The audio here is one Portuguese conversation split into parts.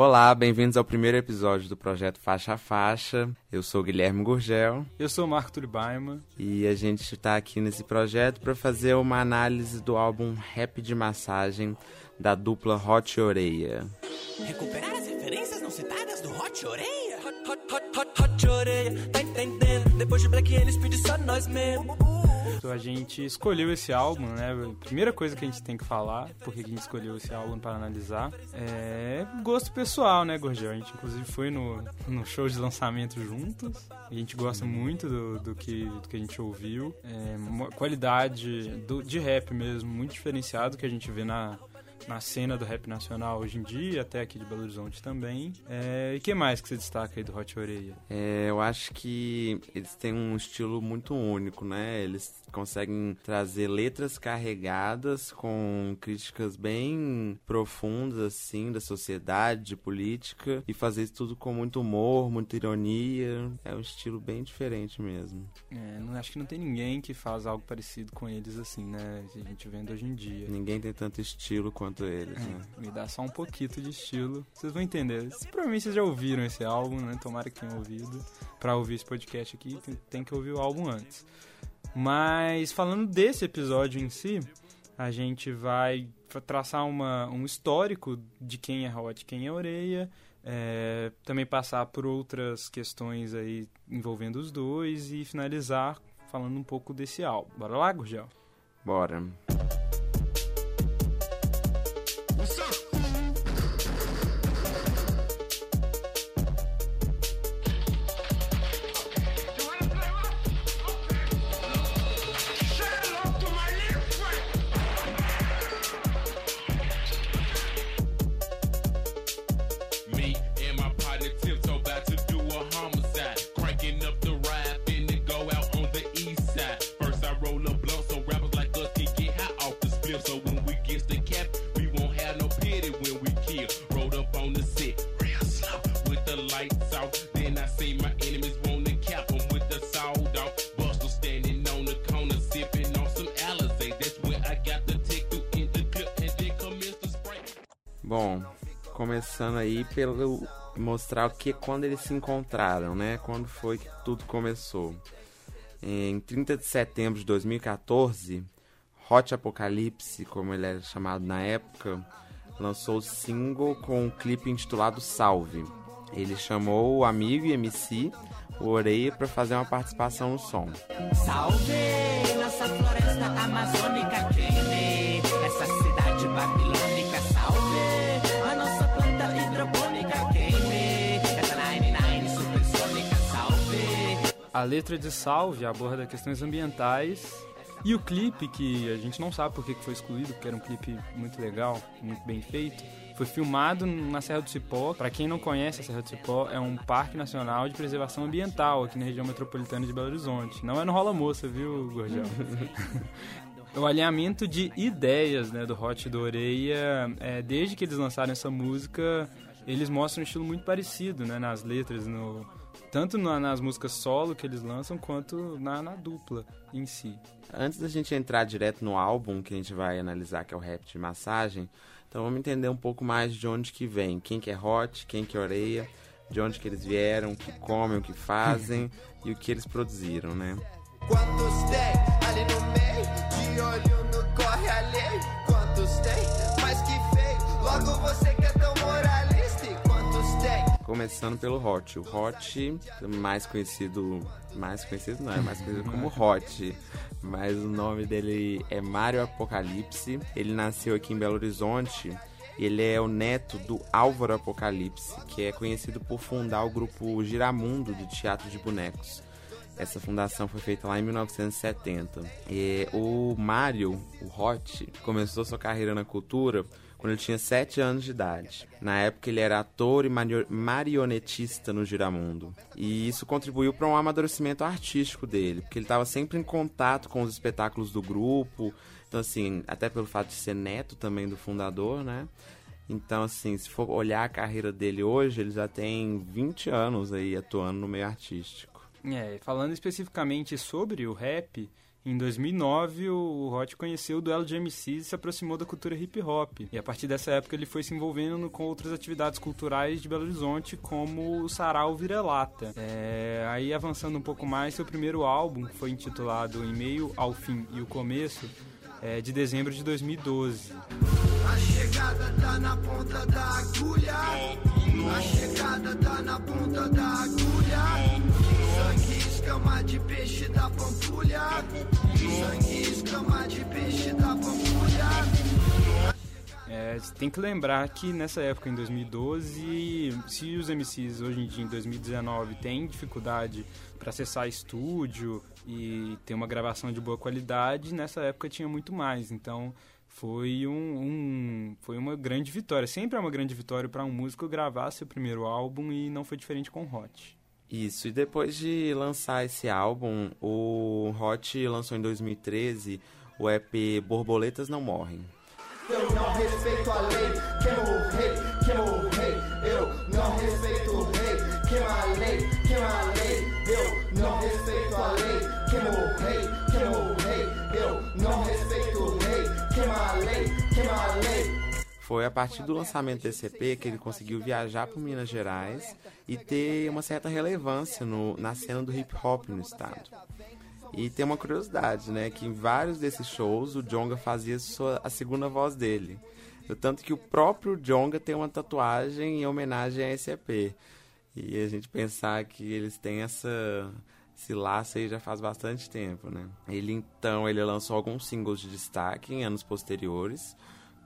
Olá, bem-vindos ao primeiro episódio do projeto Faixa a Faixa. Eu sou Guilherme Gurgel. Eu sou Marco Tulibaima. E a gente está aqui nesse projeto para fazer uma análise do álbum Rap de Massagem da dupla Hot Oreia. Recuperar as referências não citadas do Hot Oreia? Hot, hot, hot, hot, hot Oreia, tá entendendo? Depois de Black eles pedem só nós mesmo. A gente escolheu esse álbum, né? Primeira coisa que a gente tem que falar, porque a gente escolheu esse álbum para analisar, é gosto pessoal, né, Gorgel? A gente inclusive foi no, no show de lançamento juntos. A gente gosta muito do, do, que, do que a gente ouviu. É, qualidade do, de rap mesmo, muito diferenciado que a gente vê na, na cena do rap nacional hoje em dia, até aqui de Belo Horizonte também. É, e o que mais que você destaca aí do Hot Oreia? É, eu acho que eles têm um estilo muito único, né? Eles conseguem trazer letras carregadas com críticas bem profundas, assim, da sociedade, de política, e fazer isso tudo com muito humor, muita ironia. É um estilo bem diferente mesmo. É, não, acho que não tem ninguém que faz algo parecido com eles, assim, né? A gente vendo hoje em dia. Ninguém tem tanto estilo quanto eles, é, né? Me dá só um pouquinho de estilo. Vocês vão entender. Provavelmente vocês já ouviram esse álbum, né? Tomara que tenham ouvido. Pra ouvir esse podcast aqui, tem, tem que ouvir o álbum antes. Mas falando desse episódio em si, a gente vai traçar uma, um histórico de quem é Hot, quem é Oreia, é, também passar por outras questões aí envolvendo os dois e finalizar falando um pouco desse álbum. Bora lá, Gurgel? Bora. Começando aí pelo mostrar o que quando eles se encontraram, né? Quando foi que tudo começou. Em 30 de setembro de 2014, Hot Apocalypse, como ele era chamado na época, lançou o single com um clipe intitulado Salve. Ele chamou o amigo e MC, o Oreia, para fazer uma participação no som. Salve nossa floresta amazônica A letra de Salve aborda questões ambientais e o clipe, que a gente não sabe por que foi excluído, porque era um clipe muito legal, muito bem feito, foi filmado na Serra do Cipó. Para quem não conhece a Serra do Cipó, é um parque nacional de preservação ambiental aqui na região metropolitana de Belo Horizonte. Não é no Rola Moça, viu, Gorgel? o alinhamento de ideias né, do Hot do Oreia, é, desde que eles lançaram essa música, eles mostram um estilo muito parecido né, nas letras, no, tanto na, nas músicas solo que eles lançam, quanto na, na, dupla em si. Antes da gente entrar direto no álbum que a gente vai analisar, que é o Rap de Massagem, então vamos entender um pouco mais de onde que vem, quem que é Hot, quem que é Oreia, de onde que eles vieram, o que comem, o que fazem e o que eles produziram, né? Quantos tem ali no meio, de olho no corre alheio? Quantos tem, mais que feio, logo você Começando pelo Hot. O Hot, mais conhecido, mais conhecido não, é mais conhecido como Hot, mas o nome dele é Mário Apocalipse. Ele nasceu aqui em Belo Horizonte. Ele é o neto do Álvaro Apocalipse, que é conhecido por fundar o grupo Giramundo do Teatro de Bonecos. Essa fundação foi feita lá em 1970. E o Mário, o Hot, começou sua carreira na cultura quando ele tinha 7 anos de idade. Na época ele era ator e marionetista no Giramundo. E isso contribuiu para um amadurecimento artístico dele, porque ele estava sempre em contato com os espetáculos do grupo. Então, assim, até pelo fato de ser neto também do fundador, né? Então, assim, se for olhar a carreira dele hoje, ele já tem 20 anos aí atuando no meio artístico. É, falando especificamente sobre o rap, Em 2009, o Hot conheceu o duelo de MCs e se aproximou da cultura hip hop. E a partir dessa época ele foi se envolvendo com outras atividades culturais de Belo Horizonte, como o Sarau Vira-Lata. É, aí avançando um pouco mais, seu primeiro álbum foi intitulado Em Meio ao Fim e o Começo, é, de dezembro de 2012. A chegada tá na ponta da agulha. A chegada tá na ponta da agulha. Escama de peixe da pampulha. Sangue escama de peixe da pampulha. É, tem que lembrar que nessa época, em 2012, se os MCs hoje em dia, em 2019, têm dificuldade para acessar estúdio e ter uma gravação de boa qualidade, nessa época tinha muito mais. Então foi, um, um foi uma grande vitória. Sempre é uma grande vitória para um músico gravar seu primeiro álbum e não foi diferente com o Hot. Isso, e depois de lançar esse álbum, o Hot lançou em 2013 o EP Borboletas Não Morrem. Eu não respeito a lei, queima Foi a partir do lançamento desse EP que ele conseguiu viajar para Minas Gerais e ter uma certa relevância no, na cena do hip hop no estado. E tem uma curiosidade, né? Que em vários desses shows o Jonga fazia sua, a segunda voz dele. Tanto que o próprio Jonga tem uma tatuagem em homenagem a esse EP. E a gente pensar que eles têm essa esse laço aí já faz bastante tempo, né? Ele então ele lançou alguns singles de destaque em anos posteriores,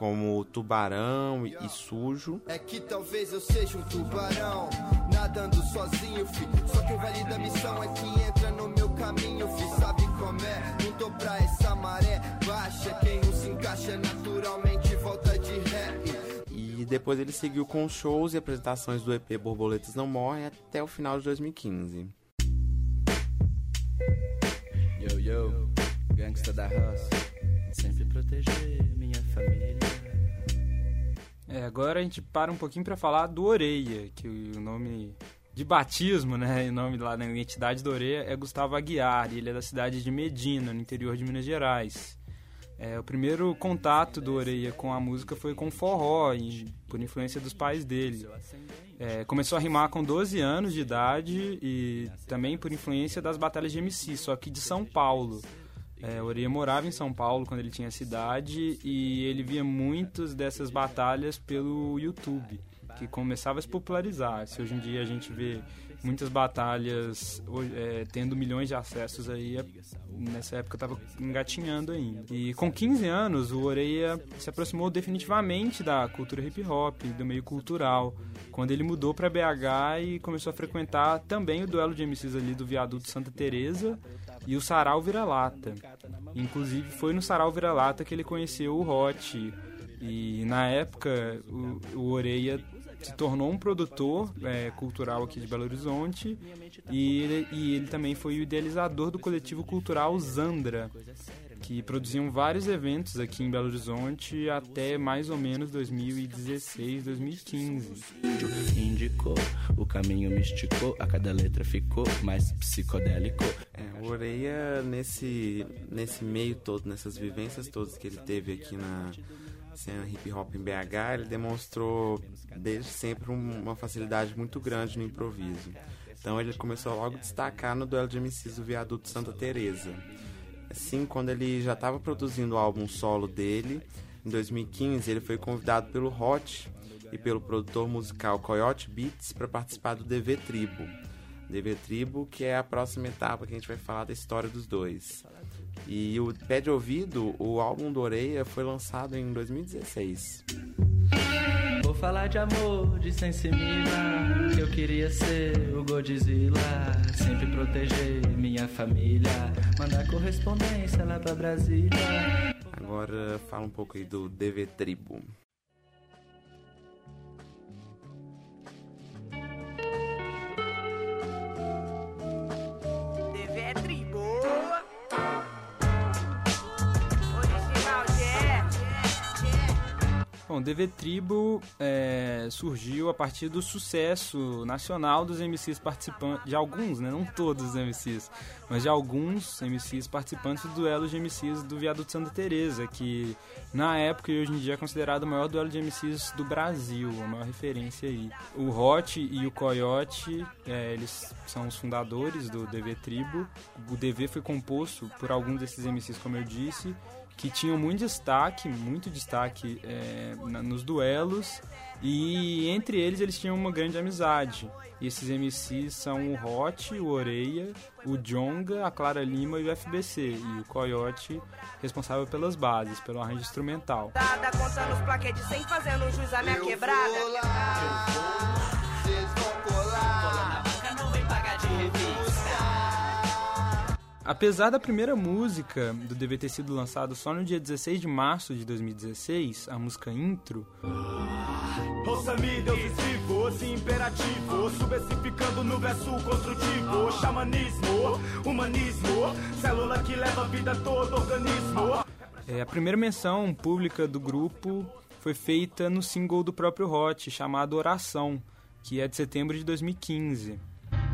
como Tubarão e Sujo. É que talvez eu seja um tubarão, nadando sozinho, fi. Só quem valida a missão é quem entra no meu caminho, fi. Sabe como é? Não tô pra essa maré baixa. Quem não se encaixa naturalmente volta de ré. E depois ele seguiu com shows e apresentações do EP Borboletas Não Morrem até o final de 2015. Yo, yo, gangsta da raça. Sempre proteger minha família. É, agora a gente para um pouquinho para falar do Oreia, que o nome de batismo, né, o nome lá na identidade do Oreia é Gustavo Aguiar, e ele é da cidade de Medina, no interior de Minas Gerais. É, o primeiro contato do Oreia com a música foi com forró, por influência dos pais dele. É, começou a rimar com 12 anos de idade e também por influência das batalhas de MC, só que de São Paulo. É, Oreia morava em São Paulo quando ele tinha essa idade e ele via muitas dessas batalhas pelo YouTube, que começava a se popularizar. Se hoje em dia a gente vê muitas batalhas é, tendo milhões de acessos aí, é, nessa época estava engatinhando ainda. E com 15 anos, o Oreia se aproximou definitivamente da cultura hip hop, do meio cultural, quando ele mudou para BH e começou a frequentar também o duelo de MCs ali do Viaduto Santa Teresa e o Sarau Vira-Lata. Inclusive foi no Sarau Vira-Lata que ele conheceu o Hot. E na época o, o Oreia se tornou um produtor é, cultural aqui de Belo Horizonte e ele, e ele também foi o idealizador do coletivo cultural Zandra, que produziam vários eventos aqui em Belo Horizonte até mais ou menos 2016, 2015. Indicou, o caminho me esticou, a cada letra ficou mais psicodélico. É, o Oreia, nesse, nesse meio todo, nessas vivências todas que ele teve aqui na cena hip hop em BH, ele demonstrou desde sempre um- uma facilidade muito grande no improviso. Então ele começou logo a destacar no duelo de MCs do Viaduto Santa Teresa. Assim, quando ele já estava produzindo o álbum solo dele, em 2015 ele foi convidado pelo Hot e pelo produtor musical Coyote Beats para participar do DV Tribo. DV Tribo, que é a próxima etapa que a gente vai falar da história dos dois. E o Pé de Ouvido, o álbum do Oreia, foi lançado em 2016. Falar de amor, de sensimila. Eu queria ser o Godzilla. Sempre proteger minha família. Mandar correspondência lá pra Brasília. Agora fala um pouco aí do DV Tribo. Bom, DV Tribo é, surgiu a partir do sucesso nacional dos MCs participantes, de alguns, né? Não todos os MCs, mas de alguns MCs participantes do duelo de MCs do Viaduto Santa Teresa, que na época e hoje em dia é considerado o maior duelo de MCs do Brasil, a maior referência aí. O Hot e o Coyote, é, eles são os fundadores do DV Tribo. O DV foi composto por alguns desses MCs, como eu disse, que tinham muito destaque, muito destaque é, na, nos duelos e entre eles eles tinham uma grande amizade. E esses MCs são o Hot, o Oreia, o Jonga, a Clara Lima e o FBC. E o Coyote responsável pelas bases, pelo arranjo instrumental. Dada, contando os plaquetes sem fazendo jus à minha quebrada. vou lá, vocês Apesar da primeira música do DV ter sido lançado só no dia 16 de março de 2016, a música Intro, Ouça-me, deuses vivos imperativo no verso construtivo Xamanismo, humanismo Célula que leva a vida todo organismo é, a primeira menção pública do grupo foi feita no single do próprio Hot, chamado Oração, que é de setembro de 2015.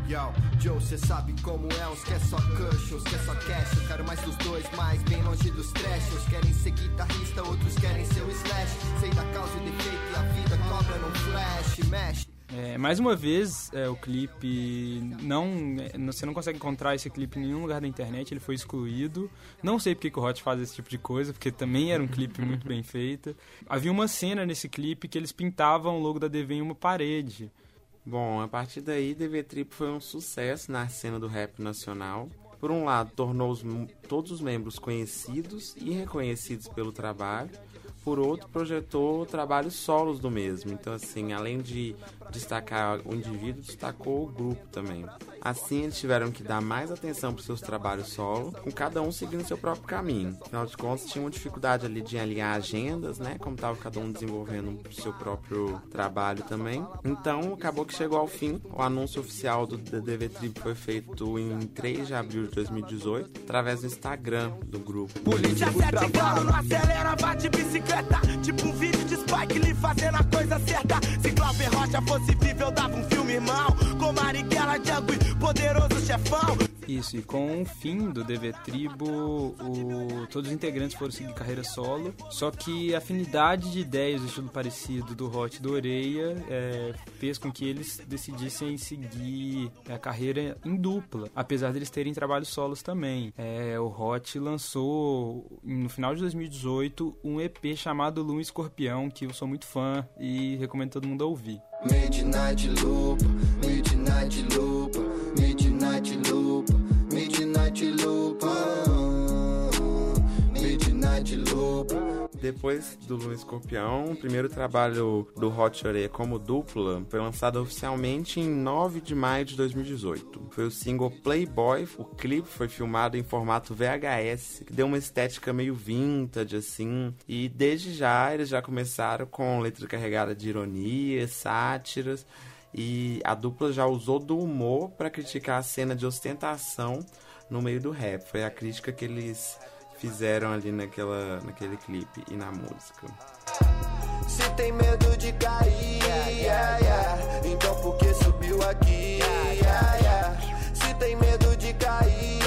Yo, Joe, cê sabe como é, uns quer só cush, uns quer só cash Eu quero mais dos dois, bem longe dos trash Uns querem ser guitarrista, outros querem ser o slash Sei da causa e defeito a vida cobra no flash Mexe É, mais uma vez, é, o clipe não. é, Você não consegue encontrar esse clipe em nenhum lugar da internet, ele foi excluído. Não sei porque que o Hot faz esse tipo de coisa, porque também era um clipe muito bem feito. Havia uma cena nesse clipe que eles pintavam o logo da DV em uma parede. Bom, a partir daí, DV Trip foi um sucesso na cena do rap nacional. Por um lado, tornou os todos os membros conhecidos e reconhecidos pelo trabalho. Por outro, projetou trabalhos solos do mesmo. Então, assim, além de destacar o indivíduo, destacou o grupo também. Assim, eles tiveram que dar mais atenção para seus trabalhos solo, com cada um seguindo seu próprio caminho. Afinal de contas, tinha uma dificuldade ali de alinhar agendas, né? Como estava cada um desenvolvendo o seu próprio trabalho também. Então, acabou que chegou ao fim. O anúncio oficial do DV Trip foi feito em 3 de abril de 2018, através do Instagram do grupo. Polícia sete grau, não acelera, bate bicicleta Tipo um vídeo de Spike Lee fazendo a coisa certa. Se Glauber Rocha fosse vivo, eu dava um filme, irmão. Com Marighella, Django e Poderoso Chefão Isso, e com o fim do DV Tribo, o- todos os integrantes foram seguir carreira solo. Só que a afinidade de ideias do estilo parecido do Hot do Oreia é, fez com que eles decidissem seguir a carreira em dupla, apesar deles terem trabalhos solos também. É, o Hot lançou no final de 2018 um EP chamado Lua Escorpião, que eu sou muito fã e recomendo todo mundo ouvir. Midnight Loop, Midnight Loop, Midnight Loop, Midnight Loop, ah, Midnight Loop. Depois do Lua Escorpião, o primeiro trabalho do Hot Oreia como dupla foi lançado oficialmente em 9 de maio de 2018. Foi o single Playboy, o clipe foi filmado em formato VHS, que deu uma estética meio vintage, assim, e desde já eles já começaram com letra carregada de ironia, sátiras, e a dupla já usou do humor para criticar a cena de ostentação no meio do rap. Foi a crítica que eles fizeram ali naquela, naquele clipe e na música. Se tem medo de cair, yeah, yeah, então por que subiu aqui? Yeah. Se tem medo de cair,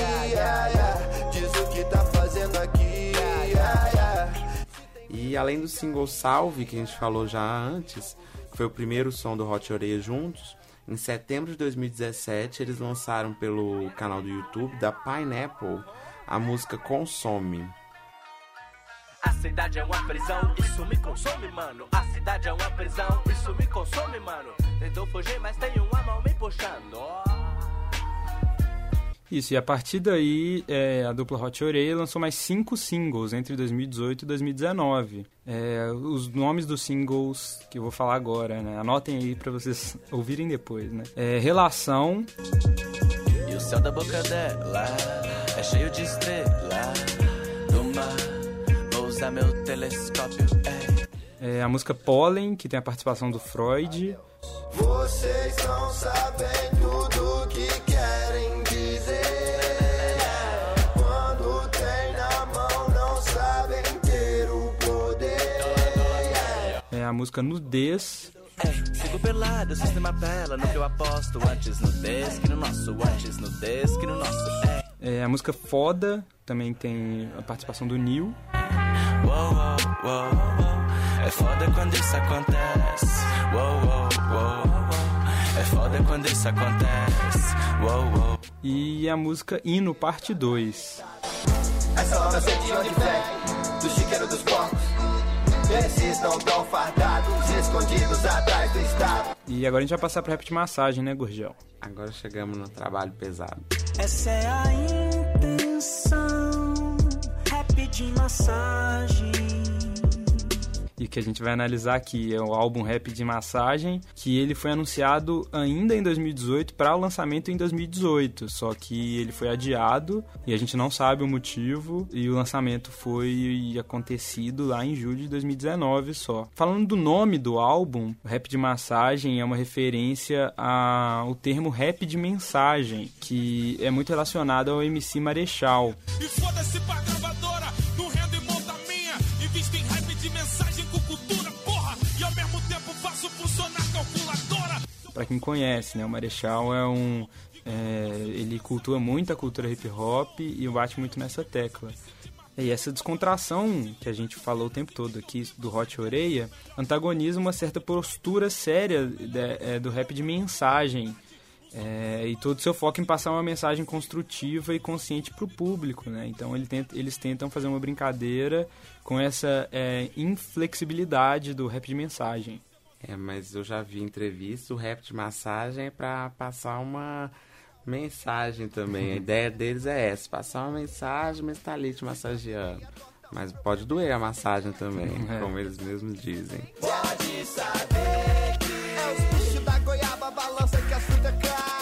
diz o que tá fazendo aqui. E além do single Salve, que a gente falou já antes, foi o primeiro som do Hot Oreia juntos, em setembro de 2017 eles lançaram pelo canal do YouTube da Pineapple a música Consome. A cidade é uma prisão, isso me consome, mano. A cidade é uma prisão, isso me consome, mano. Tentou fugir, mas tem uma mão me puxando. Isso, e a partir daí, é, a dupla Hot Oreia lançou mais cinco singles entre 2018 e 2019. É, os nomes dos singles que eu vou falar agora, né? Anotem aí pra vocês ouvirem depois, né? É, Relação, E o céu da boca dela é cheio de estrela do mar. Vou usar meu telescópio, é. é, a música Pollen, que tem a participação do Freud, Vocês não sabem a música Nudez. Ei, sigo pelado, o sistema apela no que eu aposto. Antes nudez que no nosso, antes nudez que no nosso. Ei. É a música Foda, também tem a participação do Neil. Uou, uou, uou. É foda quando isso acontece. Uou, uou, uou, uou. É foda quando isso acontece. Uou, uou. E a música Hino, parte 2. Essa hora sei de onde vem, do chiqueiro dos porcos. Esses não tão fardados, escondidos atrás do estado. E agora a gente vai passar pro rap de massagem, né, Gurgel? Agora chegamos no trabalho pesado. Essa é a intenção. Rap de massagem. E que a gente vai analisar aqui é o álbum Rap de Massagem, que ele foi anunciado ainda em 2018 para o lançamento em 2018, só que ele foi adiado e a gente não sabe o motivo e o lançamento foi acontecido lá em julho de 2019 só. Falando do nome do álbum, Rap de Massagem é uma referência ao termo rap de mensagem, que é muito relacionado ao MC Marechal. E foda-se pra Pra quem conhece, né, o Marechal é um é, ele cultua muito a cultura hip hop e bate muito nessa tecla. E essa descontração que a gente falou o tempo todo aqui do Hot Oreia antagoniza uma certa postura séria de- é, do rap de mensagem. É, e todo o seu foco em passar uma mensagem construtiva e consciente para o público, né? Então ele tenta- eles tentam fazer uma brincadeira com essa é, inflexibilidade do rap de mensagem. É, mas eu já vi entrevista, o rap de massagem é pra passar uma mensagem também. A ideia deles é essa, passar uma mensagem, mas tá ali te massageando. Mas pode doer a massagem também, É. como eles mesmos dizem. Pode saber que é os bichos da goiaba balança que a fruta cai.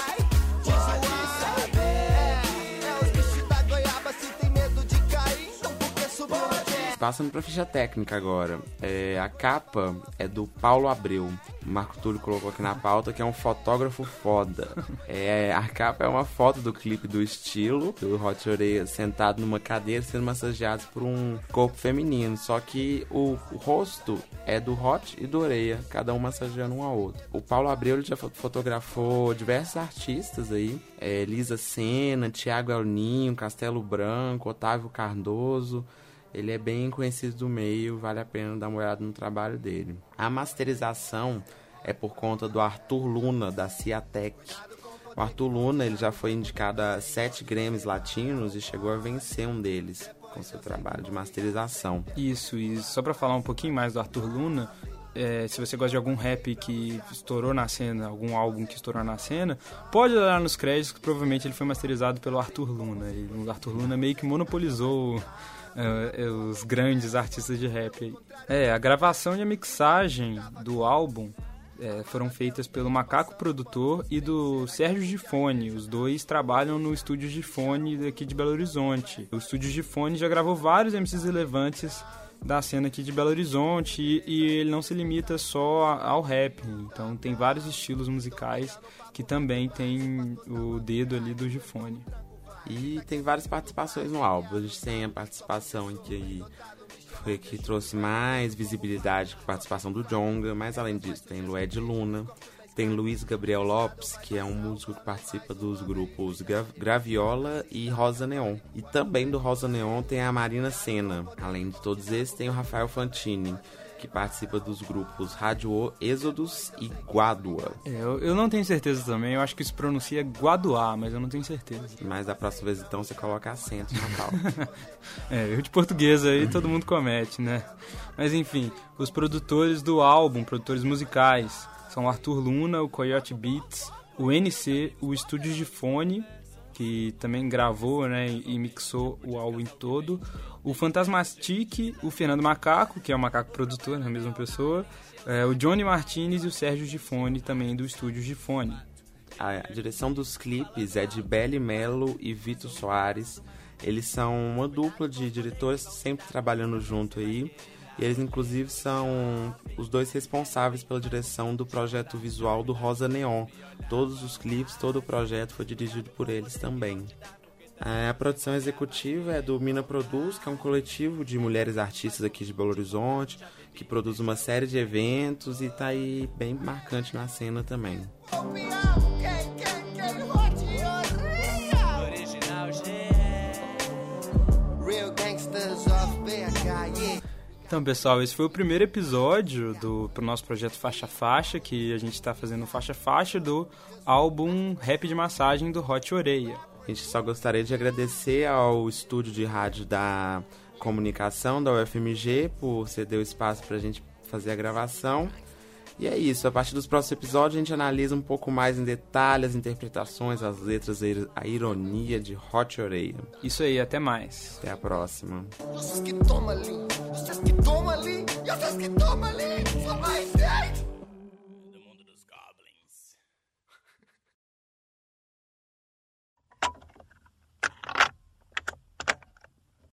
Passando pra ficha técnica agora. É, a capa é do Paulo Abreu. O Marco Túlio colocou aqui na pauta que é um fotógrafo foda. É, a capa é uma foto do clipe do estilo, do Hot Oreia sentado numa cadeira sendo massageado por um corpo feminino. Só que o, rosto é do Hot e do Oreia, cada um massageando um ao outro. O Paulo Abreu ele já fo- fotografou diversos artistas aí. É, Lisa Senna, Tiago Elninho, Castelo Branco, Otávio Cardoso. Ele é bem conhecido do meio, vale a pena dar uma olhada no trabalho dele. A masterização é por conta do Arthur Luna, da Ciatec. O Arthur Luna ele já foi indicado a sete Grêmios latinos e chegou a vencer um deles com seu trabalho de masterização. Isso, e só pra falar um pouquinho mais do Arthur Luna, é, se você gosta de algum rap que estourou na cena, algum álbum que estourou na cena, pode olhar nos créditos que provavelmente ele foi masterizado pelo Arthur Luna. E o Arthur Luna meio que monopolizou é, os grandes artistas de rap. É, a gravação e a mixagem do álbum é, foram feitas pelo Macaco Produtor e do Sérgio Gifone. Os dois trabalham no estúdio Gifone daqui de Belo Horizonte. O estúdio Gifone já gravou vários MCs relevantes da cena aqui de Belo Horizonte e, e ele não se limita só ao rap. Então tem vários estilos musicais que também tem o dedo ali do Gifone. E tem várias participações no álbum. A gente tem a participação em que foi que trouxe mais visibilidade com a participação do Jonga, mas além disso tem Lued Luna, tem Luiz Gabriel Lopes, que é um músico que participa dos grupos Gra- Graviola e Rosa Neon. E também do Rosa Neon tem a Marina Senna. Além de todos esses, tem o Rafael Fantini, que participa dos grupos Rádio Êxodos e Guádua. É, eu, eu não tenho certeza também, eu acho que se pronuncia Guaduá, mas eu não tenho certeza. Mas da próxima vez então você coloca acento na pauta. É, eu de português aí todo mundo comete, né? Mas enfim, os produtores do álbum, produtores musicais, são o Arthur Luna, o Coyote Beats, o NC, o Estúdio de Fone, que também gravou né, e mixou o álbum todo, o Fantasmastic, o Fernando Macaco, que é o Macaco produtor, né, a mesma pessoa, é, o Johnny Martinez e o Sérgio Gifone, também do Estúdio Gifone. A direção dos clipes é de Belly Melo e Vitor Soares. Eles são uma dupla de diretores sempre trabalhando junto aí. E eles, inclusive, são os dois responsáveis pela direção do projeto visual do Rosa Neon. Todos os clipes, todo o projeto foi dirigido por eles também. É, A produção executiva é do Mina Produz, que é um coletivo de mulheres artistas aqui de Belo Horizonte, que produz uma série de eventos e tá aí bem marcante na cena também. Então, pessoal, esse foi o primeiro episódio do pro nosso projeto Faixa Faixa, que a gente está fazendo Faixa Faixa do álbum Rap de Massagem do Hot Oreia. A gente só gostaria de agradecer ao estúdio de rádio da comunicação da UFMG por ceder o espaço para a gente fazer a gravação. E é isso, a partir dos próximos episódios a gente analisa um pouco mais em detalhe as interpretações, as letras, a ironia de Hot Oreia. Isso aí, até mais. Até a próxima. Vocês que tomam ali, vocês que tomam ali, vocês que tomam ali, só mais 10.